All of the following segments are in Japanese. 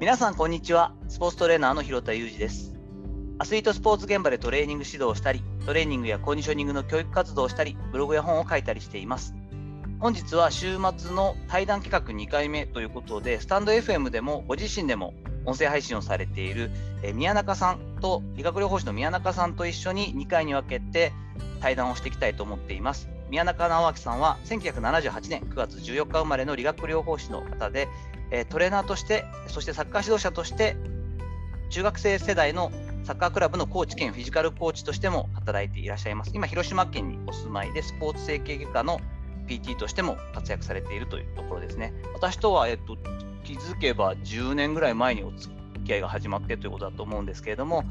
皆さんこんにちは。スポーツトレーナーの広田裕二です。アスリートスポーツ現場でトレーニング指導をしたりトレーニングやコンディショニングの教育活動をしたりブログや本を書いたりしています。本日は週末の対談企画2回目ということでスタンド FM でもご自身でも音声配信をされている宮中さんと理学療法士の宮中さんと一緒に2回に分けて対談をしていきたいと思っています。宮中直明さんは1978年9月14日生まれの理学療法士の方でトレーナーとしてそしてサッカー指導者として中学生世代のサッカークラブのコーチ兼フィジカルコーチとしても働いていらっしゃいます。今広島県にお住まいでスポーツ整形外科の PT としても活躍されているというところですね。私とは、えっと、気づけば10年ぐらい前にお付き合いが始まってということだと思うんですけれども、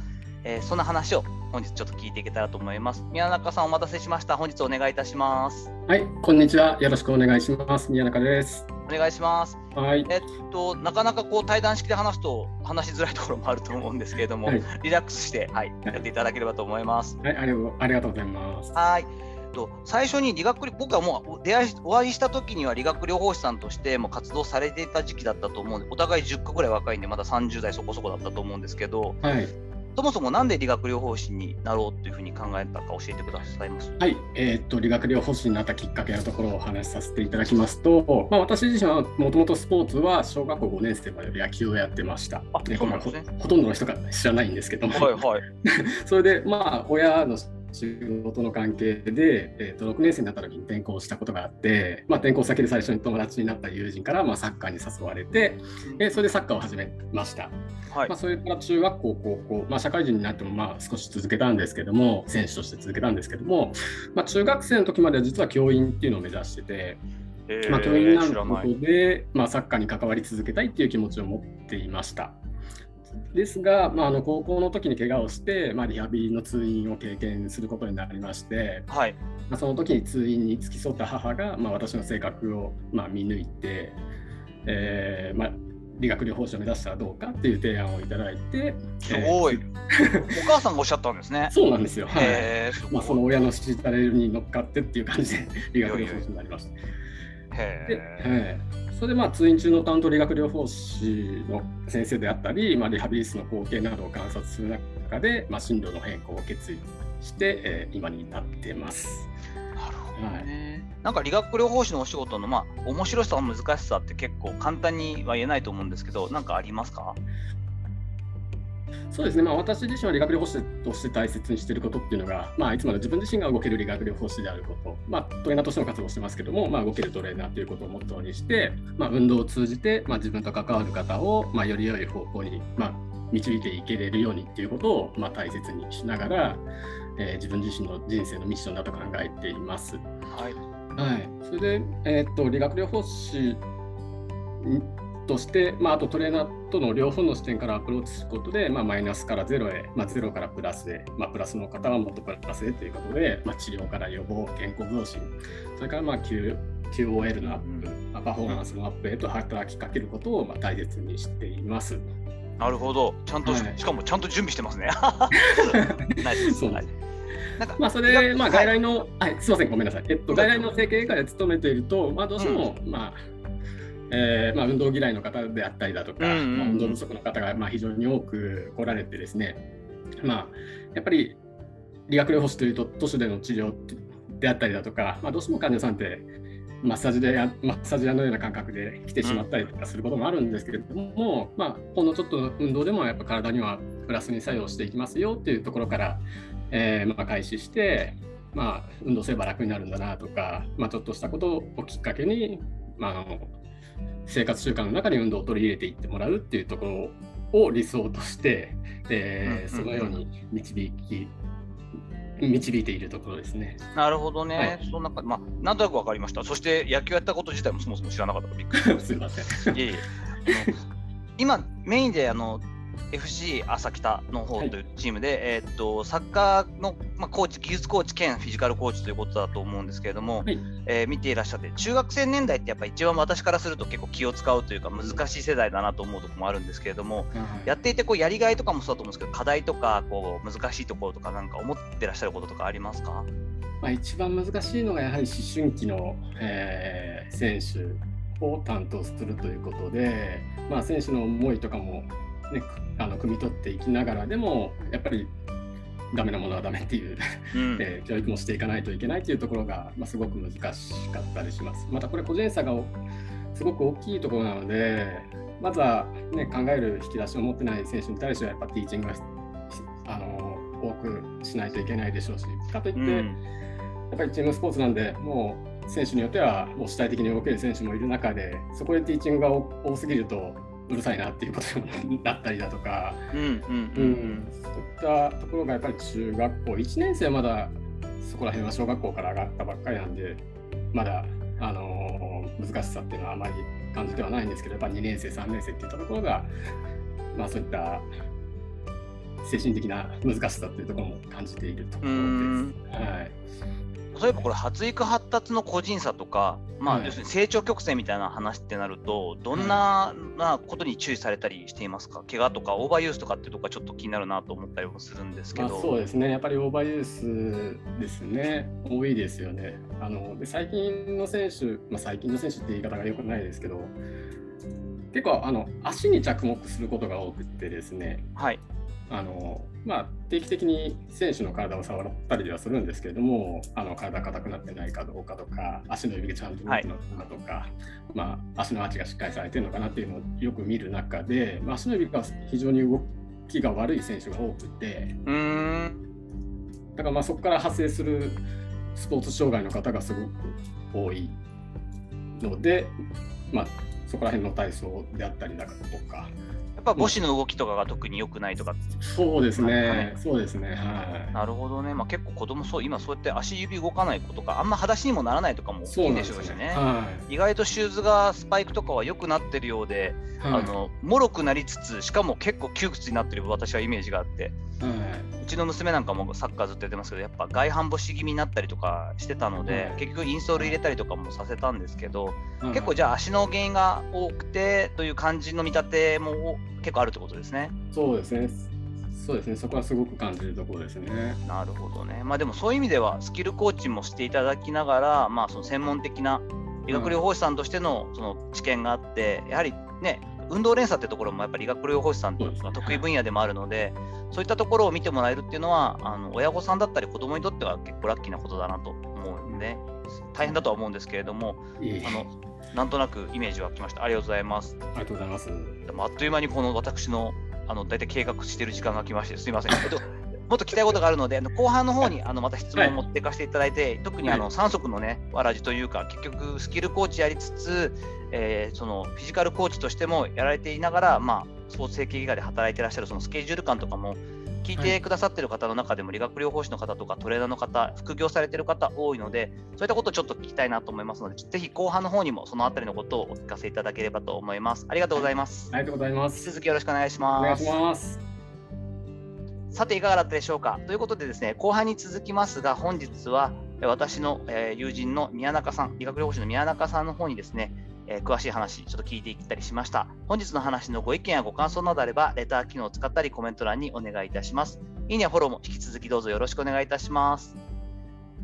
えー、そんな話を本日ちょっと聞いていけたらと思います。宮中さんお待たせしました。本日お願いいたします。はい、こんにちは。よろしくお願いします。宮中です。お願いします。はい。えっとなかなかこう対談式で話すと話しづらいところもあると思うんですけれども、はい、リラックスしてはい、やっていただければと思います。はい、ありありがとうございます。はい。と最初に理学僕はもう出会いお会いした時には理学療法士さんとしても活動されていた時期だったと思うんでお互い10個ぐらい若いんでまだ30代そこそこだったと思うんですけど、はい、そもそもなんで理学療法士になろうというふうに考えたか教えてくださいます？はい、えー、っと理学療法士になったきっかけのところをお話しさせていただきますと、まあ、私自身はもともとスポーツは小学校5年生まで野球をやってました。あね、ほほとんどの人が知らないんですけども、はいはい、それでまあ親の仕事の関係で、えー、と6年生になった時に転校したことがあって、まあ、転校先で最初に友達になった友人から、まあ、サッカーに誘われて、えー、それでサッカーを始めました。はい、まあ、それから中学校、高校、まあ、社会人になってもまあ少し続けたんですけども、選手として続けたんですけども、まあ、中学生の時までは実は教員っていうのを目指してて、えー、まあ、教員になることで、まあ、サッカーに関わり続けたいっていう気持ちを持っていました。ですが、まあ、あの高校の時に怪我をして、まあ、リハビリの通院を経験することになりまして、はい。まあ、その時に通院に付き添った母が、まあ、私の性格を、まあ、見抜いて、えーまあ、理学療法士を目指したらどうかっていう提案をいただいてすごい、えー、お母さんがおっしゃったんですね。そうなんですよ、はい。まあ、その親のしたれに乗っかってっていう感じで理学療法士になりました。へえそれでまあ通院中の担当理学療法士の先生であったり、まあ、リハビリ室の光景などを観察する中で、まあ、進路の変更を決意して、えー、今に至ってます。なるほどね、はい、なんか理学療法士のお仕事のまあ面白さ難しさって結構簡単には言えないと思うんですけど何かありますか？そうですね、まあ、私自身は理学療法士として大切にしていることっていうのが、まあ、いつまで自分自身が動ける理学療法士であること、まあ、トレーナーとしての活動をしてますけども、まあ、動けるトレーナーということをモットーにして、まあ、運動を通じて、まあ、自分と関わる方を、まあ、より良い方向に、まあ、導いていけれるようにっていうことを、まあ、大切にしながら、えー、自分自身の人生のミッションだと考えています。はい、はい、それで、えー、っと理学療法士として、まあ、あとトレーナーとの両方の視点からアプローチすることで、まあ、マイナスからゼロへ、まあ、ゼロからプラスへ、まあ、プラスの方はもっとプラスへということで、まあ、治療から予防、健康増進、それからまあ Q QOL のアップ、まあ、パフォーマンスのアップへと働きかけることをまあ大切にしています。なるほど、ちゃんと、はい、しかもちゃんと準備してますね。そう。なんなんかまあそれ、まあ、外来の、はい、すみません、ごめんなさい。えっと、外来の整形外科で勤めていると、まあ、どうしても、うん、まあ、えーまあ、運動嫌いの方であったりだとか、うんうん、まあ、運動不足の方がまあ非常に多く来られてですね、まあ、やっぱり理学療法士というと都市での治療であったりだとか、まあ、どうしても患者さんってマッサージでマッサージ屋のような感覚で来てしまったりとかすることもあるんですけれども、うん、まあ、ほんのちょっとの運動でもやっぱ体にはプラスに作用していきますよっていうところから、えーまあ、開始して、まあ、運動すれば楽になるんだなとか、まあ、ちょっとしたことをきっかけに、まあ、あの生活習慣の中に運動を取り入れていってもらうっていうところを理想として、えー、そのように導き導いているところですね。なるほどね。はい、そんなまあ、なんとなく分かりました。そして野球やったこと自体もそもそも知らなかったびっくりすみません。いえいえ今メインであの FC 朝北の方というチームで、はい、えー、っとサッカーの、まあ、コーチ、技術コーチ兼フィジカルコーチということだと思うんですけれども、はい、えー、見ていらっしゃって、中学生年代ってやっぱ一番私からすると結構気を使うというか難しい世代だなと思うところもあるんですけれども、やっていてこうやりがいとかもそうだと思うんですけど、課題とかこう難しいところとかなんか思ってらっしゃることとかありますか？まあ、一番難しいのがやはり思春期の、えー、選手を担当するということで、まあ、選手の思いとかも、ね、あの汲み取っていきながらでもやっぱりダメなものはダメっていう、うん、えー、教育もしていかないといけないというところが、まあ、すごく難しかったりします。またこれ個人差がすごく大きいところなのでまずは、ね、考える引き出しを持ってない選手に対してはやっぱティーチングがあの多くしないといけないでしょうし。かといって、うん、やっぱりチームスポーツなんでもう選手によってはもう主体的に動ける選手もいる中でそこでティーチングが多すぎるとうるさいなっていうことになったりだとか、そういったところがやっぱり中学校。1年生はまだそこら辺は小学校から上がったばっかりなんでまだ、あのー、難しさっていうのはあまり感じてはないんですけどやっぱ2年生3年生っていったところが、まあ、そういった精神的な難しさっていうところも感じているところです。はい例えばこれ発育発達の個人差とか、まあ、要するに成長曲線みたいな話ってなると、どんな,、なことに注意されたりしていますか？怪我とかオーバーユースとかっていうとこがちょっと気になるなと思ったりもするんですけど、そうですね。やっぱりオーバーユースですね。多いですよね。あので最近の選手、まあ、最近の選手って言い方がよくないですけど結構あの足に着目することが多くてですね、はい、あのまあ、定期的に選手の体を触ったりではするんですけれどもあの体硬くなってないかどうかとか足の指がちゃんと動くのかとか、はい、まあ、足のアーチがしっかりされてるのかなっていうのをよく見る中で、まあ、足の指が非常に動きが悪い選手が多くてだからまあそこから発生するスポーツ障害の方がすごく多いので、まあ、そこら辺の体操であったりだとか。ぱ母子の動きとかが特に良くないとか。そうですね、そうですね、はい。なるほどね、まあ、結構子供そう、今そうやって足指動かない子とか、あんま裸足にもならないとかも大きいんでしょうしね、ねはい、意外とシューズがスパイクとかは良くなってるようで、はい、あのもろくなりつつ、しかも結構窮屈になってる私はイメージがあって、はい、うちの娘なんかもサッカーずっとやってますけど、やっぱ外反母趾気味になったりとかしてたので、結局インソール入れたりとかもさせたんですけど、結構じゃあ足の原因が多くてという感じの見立ても結構あるってことですね。そうですね。そうですね、そこはすごく感じるところですね。なるほどね。まあでもそういう意味では、スキルコーチもしていただきながら、まあその専門的な理学療法士さんとしてのその知見があって、やはりね、運動連鎖ってところもやっぱり理学療法士さんの得意分野でもあるので、そういったところを見てもらえるっていうのは、あの親御さんだったり子供にとっては結構ラッキーなことだなと思うんで、大変だとは思うんですけれども、あのなんとなくイメージはきました。ありがとうございます。ありがとうございます。でもあっという間にこの私のあの大体計画している時間が来まして、すみません。えっともっと聞きたいことがあるので、後半の方にあのまた質問を持っていかせていただいて、はい、特にあの3足のね、わらじというか、結局スキルコーチやりつつ、えー、そのフィジカルコーチとしてもやられていながら、まあ、スポーツ整形外科で働いていらっしゃるそのスケジュール感とかも聞いてくださってる方の中でも理学療法士の方とかトレーナーの方、副業されてる方多いので、そういったことをちょっと聞きたいなと思いますので、ぜひ後半の方にもそのあたりのことをお聞かせいただければと思います。ありがとうございます。ありがとうございます。続きよろしくお願いします。お願いします。さていかがだったでしょうかということでですね後半に続きますが本日は私の友人の宮中さん理学療法士の宮中さんの方にですねえー、詳しい話、ちょっと聞いていったりしました。本日の話のご意見やご感想などあれば、レター機能を使ったりコメント欄にお願いいたします。いいねやフォローも引き続きどうぞよろしくお願いいたします。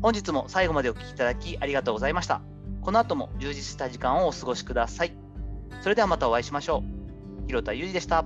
本日も最後までお聴きいただきありがとうございました。この後も充実した時間をお過ごしください。それではまたお会いしましょう。広田裕二でした。